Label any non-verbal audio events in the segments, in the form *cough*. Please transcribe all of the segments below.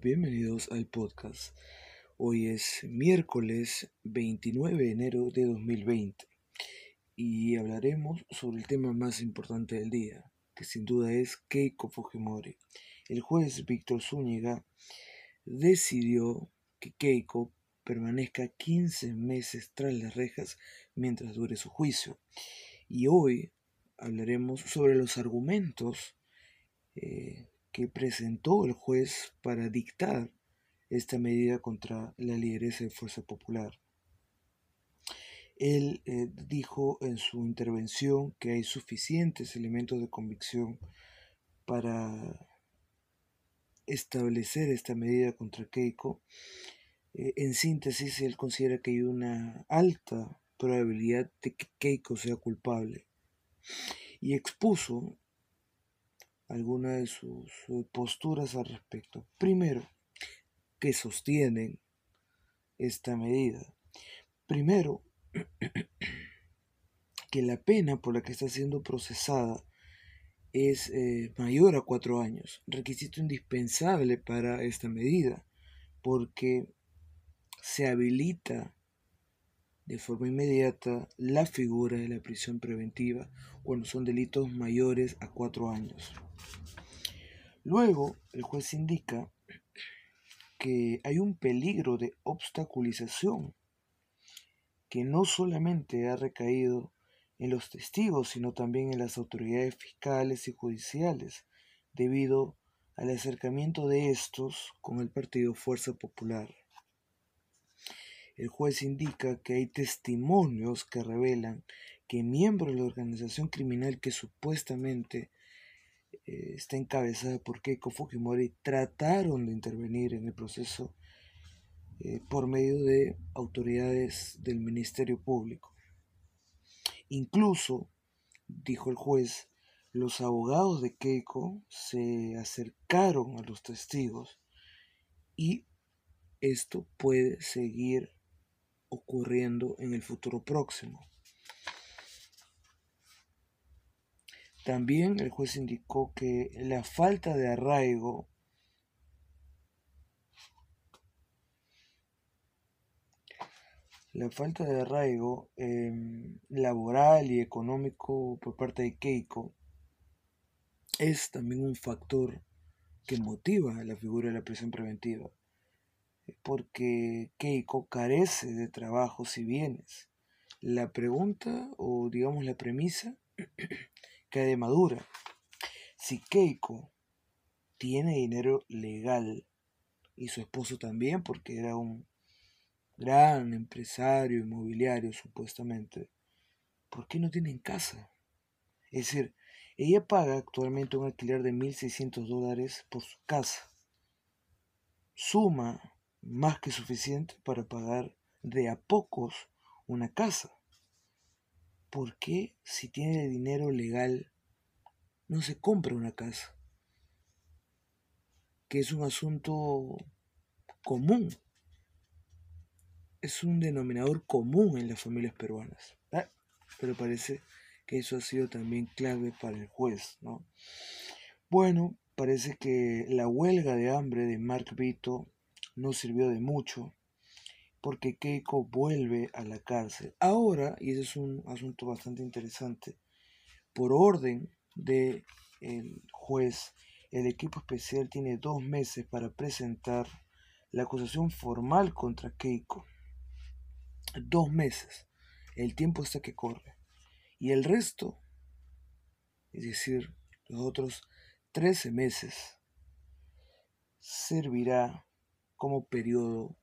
Bienvenidos al podcast. Hoy es miércoles 29 de enero de 2020 y hablaremos sobre el tema más importante del día, que sin duda es Keiko Fujimori. El juez Víctor Zúñiga decidió que Keiko permanezca 15 meses tras las rejas mientras dure su juicio. Y hoy hablaremos sobre los argumentos eh, que presentó el juez para dictar esta medida contra la lideresa de Fuerza Popular. Él eh, dijo en su intervención que hay suficientes elementos de convicción para establecer esta medida contra Keiko. Eh, en síntesis, él considera que hay una alta probabilidad de que Keiko sea culpable y expuso algunas de sus posturas al respecto. Primero, que sostienen esta medida. Primero, *clears throat* que la pena por la que está siendo procesada es eh, mayor a cuatro años, requisito indispensable para esta medida, porque se habilita de forma inmediata la figura de la prisión preventiva cuando son delitos mayores a cuatro años. Luego, el juez indica que hay un peligro de obstaculización que no solamente ha recaído en los testigos, sino también en las autoridades fiscales y judiciales, debido al acercamiento de estos con el partido Fuerza Popular. El juez indica que hay testimonios que revelan que miembros de la organización criminal que supuestamente eh, está encabezada por Keiko Fujimori trataron de intervenir en el proceso eh, por medio de autoridades del Ministerio Público. Incluso, dijo el juez, los abogados de Keiko se acercaron a los testigos y esto puede seguir ocurriendo en el futuro próximo. También el juez indicó que la falta de arraigo la falta de arraigo em, laboral y económico por parte de Keiko es también un factor que motiva la figura de la prisión preventiva porque Keiko carece de trabajos y bienes. La pregunta, o digamos la premisa, *clears throat* queda madura. Si Keiko tiene dinero legal, y su esposo también, porque era un gran empresario inmobiliario supuestamente, ¿por qué no tienen casa? Es decir, ella paga actualmente un alquiler de 1.600 dólares por su casa. Suma más que suficiente para pagar de a pocos una casa. ¿Por qué si tiene dinero legal no se compra una casa? Que es un asunto común. Es un denominador común en las familias peruanas. Pero parece que eso ha sido también clave para el juez, ¿no? Bueno, parece que la huelga de hambre de Mark Vito no sirvió de mucho porque Keiko vuelve a la cárcel. Ahora, y ese es un asunto bastante interesante, por orden del el juez, el equipo especial tiene dos meses para presentar la acusación formal contra Keiko. Dos meses. El tiempo hasta que corre. Y el resto, es decir, los otros 13 meses, servirá como periodo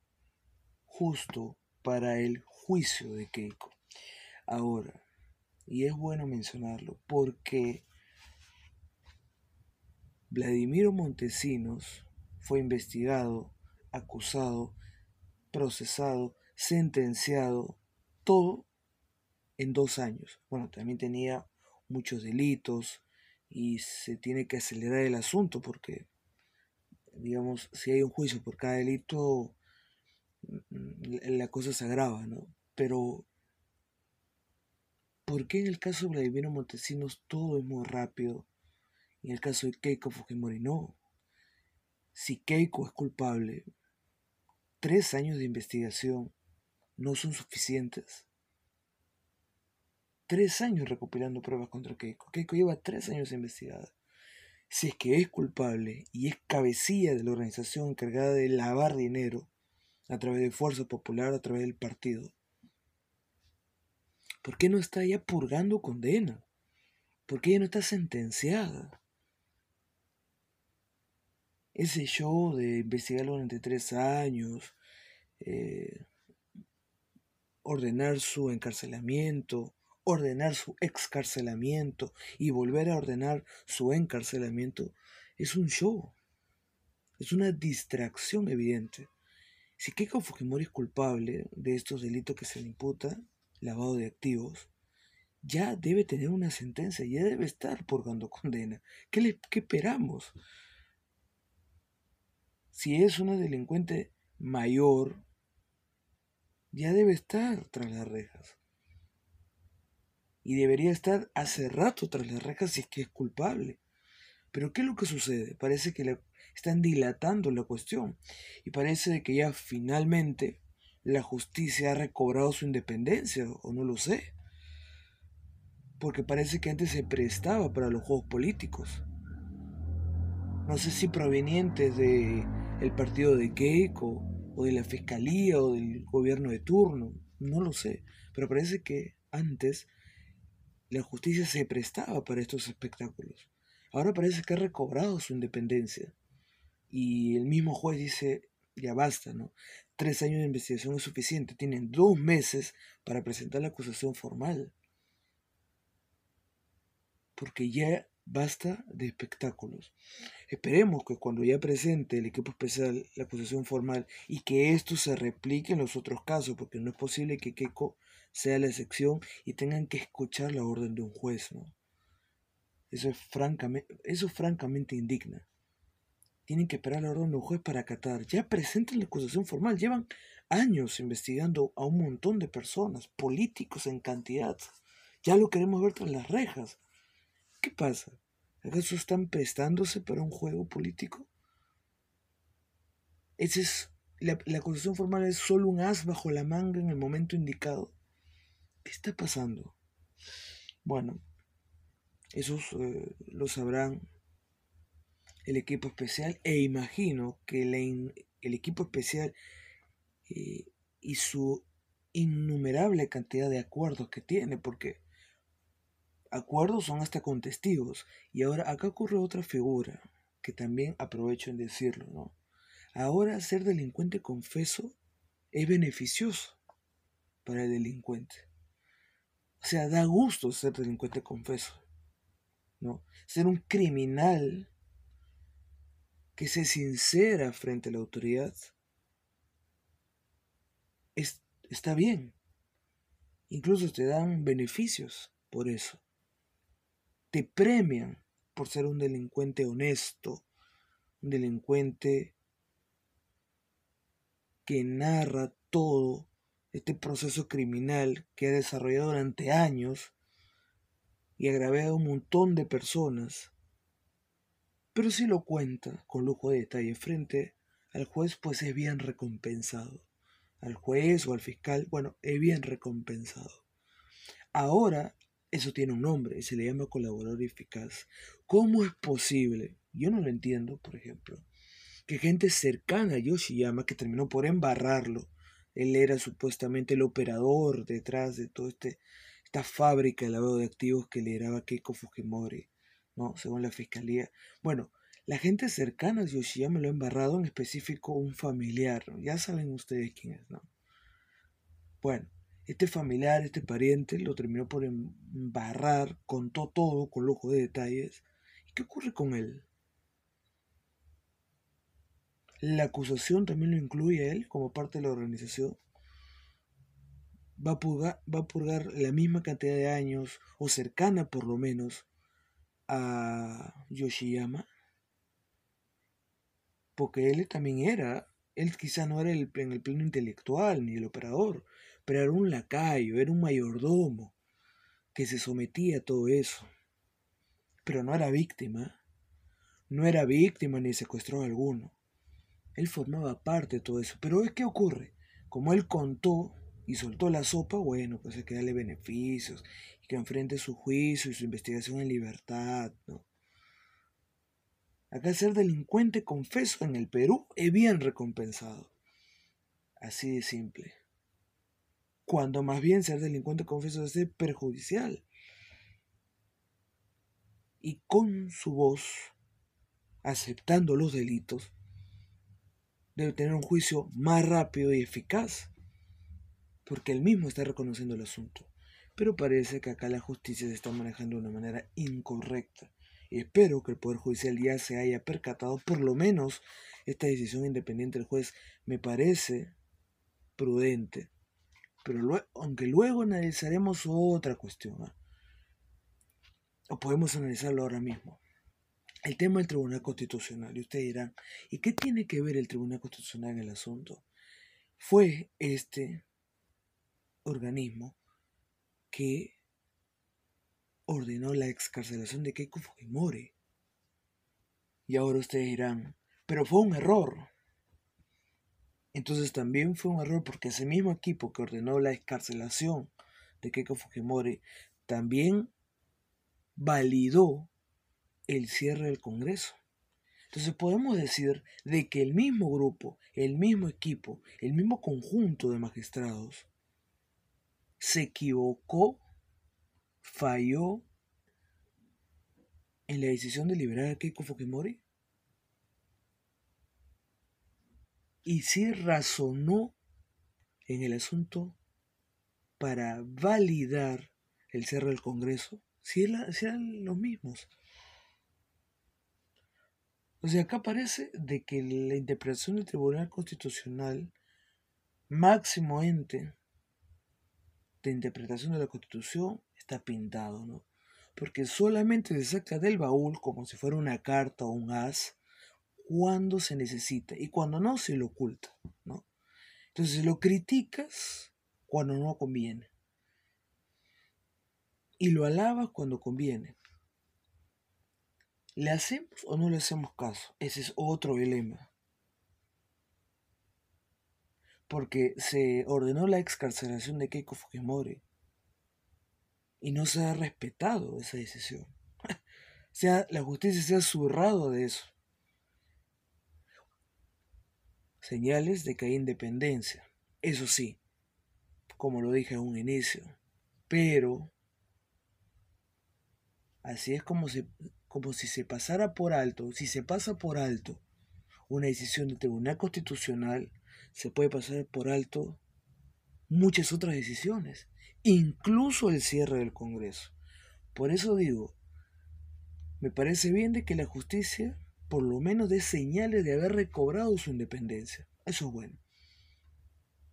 justo para el juicio de Keiko. Ahora, y es bueno mencionarlo, porque Vladimiro Montesinos fue investigado, acusado, procesado, sentenciado, todo en dos años. Bueno, también tenía muchos delitos y se tiene que acelerar el asunto porque digamos, si hay un juicio por cada delito, mm, la cosa se agrava, ¿no? Pero, ¿por qué en el caso de Vladimiro Montesinos todo es muy rápido? En el caso de Keiko Fujimori no. si Keiko es culpable, tres años de investigación no son suficientes. Tres años recopilando pruebas contra Keiko. Keiko lleva tres años investigada. Si es que es culpable y es cabecilla de la organización encargada de lavar dinero a través de Fuerza Popular, a través del partido, ¿por qué no está ya purgando condena? ¿Por qué ella no está sentenciada? ese show de investigarlo durante tres años, eh, ordenar su encarcelamiento, ordenar su excarcelamiento y volver a ordenar su encarcelamiento, es un show. Es una distracción evidente. Si Keiko Fujimori es culpable de estos delitos que se le imputa, lavado de activos, ya debe tener una sentencia, ya debe estar purgando condena. ¿Qué, le, qué esperamos? si es una delincuente mayor, ya debe estar tras las rejas. Y debería estar hace rato tras las rejas si es que es culpable. Pero ¿qué es lo que sucede? Parece que le están dilatando la cuestión. Y parece que ya finalmente la justicia ha recobrado su independencia, o no lo sé. Porque parece que antes se prestaba para los juegos políticos. No sé si provenientes de el partido de Keiko, o de la fiscalía, o del gobierno de turno, no lo sé, pero parece que antes la justicia se prestaba para estos espectáculos. Ahora parece que ha recobrado su independencia. Y el mismo juez dice, ya basta, ¿no? Tres años de investigación es suficiente. Tienen dos meses para presentar la acusación formal. Porque ya Basta de espectáculos. Esperemos que cuando ya presente el equipo especial la acusación formal y que esto se replique en los otros casos, porque no es posible que Keiko sea la excepción y tengan que escuchar la orden de un juez, ¿no? Eso es francamente, eso francamente indigna. Tienen que esperar la orden de un juez para acatar. Ya presenten la acusación formal. Llevan años investigando a un montón de personas, políticos en cantidad. Ya lo queremos ver tras las rejas. ¿Qué pasa? ¿Acaso están prestándose para un juego político? Ese es, la, acusación formal es solo un as bajo la manga en el momento indicado. ¿Qué está pasando? Bueno, esos eh, lo sabrán el equipo especial e imagino que el equipo especial eh, y su innumerable cantidad de acuerdos que tiene, porque acuerdos son hasta con testigos. Y ahora acá ocurre otra figura que también aprovecho en decirlo, ¿no? Ahora ser delincuente confeso es beneficioso para el delincuente. O sea, da gusto ser delincuente confeso, ¿no? Ser un criminal que se sincera frente a la autoridad está bien. Incluso te dan beneficios por eso te premian por ser un delincuente honesto, un delincuente que narra todo este proceso criminal que ha desarrollado durante años y agraviado a un montón de personas. Pero si lo cuenta con lujo de detalle frente al juez, pues es bien recompensado. Al juez o al fiscal, bueno, es bien recompensado. Ahora eso tiene un nombre se le llama colaborador eficaz. ¿Cómo es posible? Yo no lo entiendo, por ejemplo, que gente cercana a Yoshiyama, que terminó por embarrarlo, él era supuestamente el operador detrás de toda este, esta fábrica de lavado de activos que lideraba Keiko Fujimori, ¿no? Según la fiscalía. Bueno, la gente cercana a Yoshiyama lo ha embarrado, en específico un familiar, ya saben ustedes quién es, ¿no? Bueno, este familiar, este pariente, lo terminó por embarrar, contó todo con lujo de detalles. ¿Y qué ocurre con él? La acusación también lo incluye a él como parte de la organización. Va a, purgar, va a purgar la misma cantidad de años, o cercana por lo menos, a Yoshiyama. Porque él también era, él quizá no era el, en el plano intelectual ni el operador, pero era un lacayo, era un mayordomo que se sometía a todo eso. Pero no era víctima, no era víctima ni secuestró a alguno. Él formaba parte de todo eso. Pero ¿qué ocurre? Como él contó y soltó la sopa, bueno, pues hay que darle beneficios y que enfrente su juicio y su investigación en libertad, ¿no? Acá ser delincuente confeso en el Perú es bien recompensado. Así de simple. Cuando más bien ser delincuente confeso es perjudicial. Y con su voz, aceptando los delitos, debe tener un juicio más rápido y eficaz porque él mismo está reconociendo el asunto. Pero parece que acá la justicia se está manejando de una manera incorrecta. Y espero que el Poder Judicial ya se haya percatado, por lo menos esta decisión independiente del juez me parece prudente. Pero aunque luego analizaremos otra cuestión, ¿ah? o podemos analizarlo ahora mismo. El tema del Tribunal Constitucional. Y ustedes dirán, ¿y qué tiene que ver el Tribunal Constitucional en el asunto? Fue este organismo que ordenó la excarcelación de Keiko Fujimori. Y ahora ustedes dirán, pero fue un error. Entonces también fue un error porque ese mismo equipo que ordenó la excarcelación de Keiko Fujimori también validó el cierre del Congreso. Entonces podemos decir de que el mismo grupo, el mismo equipo, el mismo conjunto de magistrados se equivocó, falló en la decisión de liberar a Keiko Fujimori? Y si razonó en el asunto para validar el cierre del Congreso, si, eran los mismos. O sea, acá parece de que la interpretación del Tribunal Constitucional, máximo ente de interpretación de la Constitución está pintado, ¿no? Porque solamente se saca del baúl como si fuera una carta o un as cuando se necesita y cuando no se lo oculta, ¿no? Entonces lo criticas cuando no conviene y lo alabas cuando conviene. ¿Le hacemos o no le hacemos caso? Ese es otro dilema porque se ordenó la excarcelación de Keiko Fujimori y no se ha respetado esa decisión. *laughs* sea, la justicia se ha zurrado de eso. Señales de que hay independencia. Eso sí, como lo dije a un inicio. Pero así es como, se, como si se pasara por alto, si se pasa por alto una decisión del Tribunal Constitucional, se puede pasar por alto muchas otras decisiones, incluso el cierre del Congreso. Por eso digo, me parece bien de que la justicia por lo menos dé señales de haber recobrado su independencia. Eso es bueno.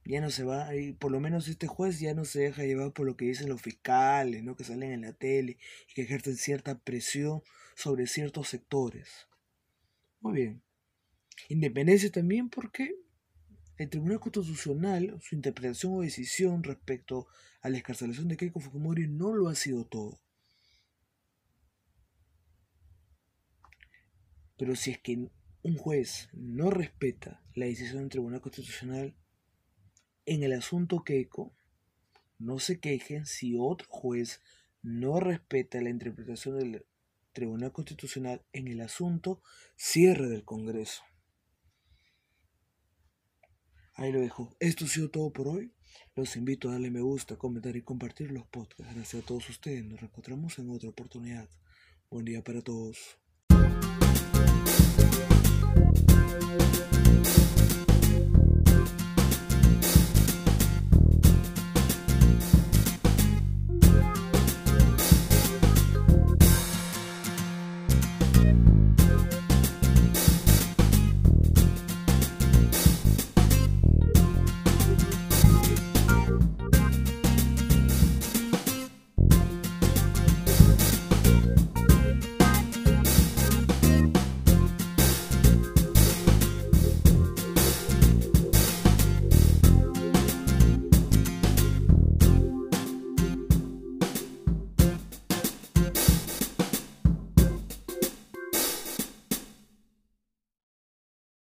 Ya no se va, y por lo menos este juez ya no se deja llevar por lo que dicen los fiscales, ¿no? que salen en la tele y que ejercen cierta presión sobre ciertos sectores. Muy bien. Independencia también porque el Tribunal Constitucional, su interpretación o decisión respecto a la escarcelación de Keiko Fujimori no lo ha sido todo. Pero si es que un juez no respeta la decisión del Tribunal Constitucional, en el asunto Keiko, no se quejen si otro juez no respeta la interpretación del Tribunal Constitucional en el asunto cierre del Congreso. Ahí lo dejo. Esto ha sido todo por hoy. Los invito a darle me gusta, comentar y compartir los podcasts. Gracias a todos ustedes. Nos reencontramos en otra oportunidad. Buen día para todos.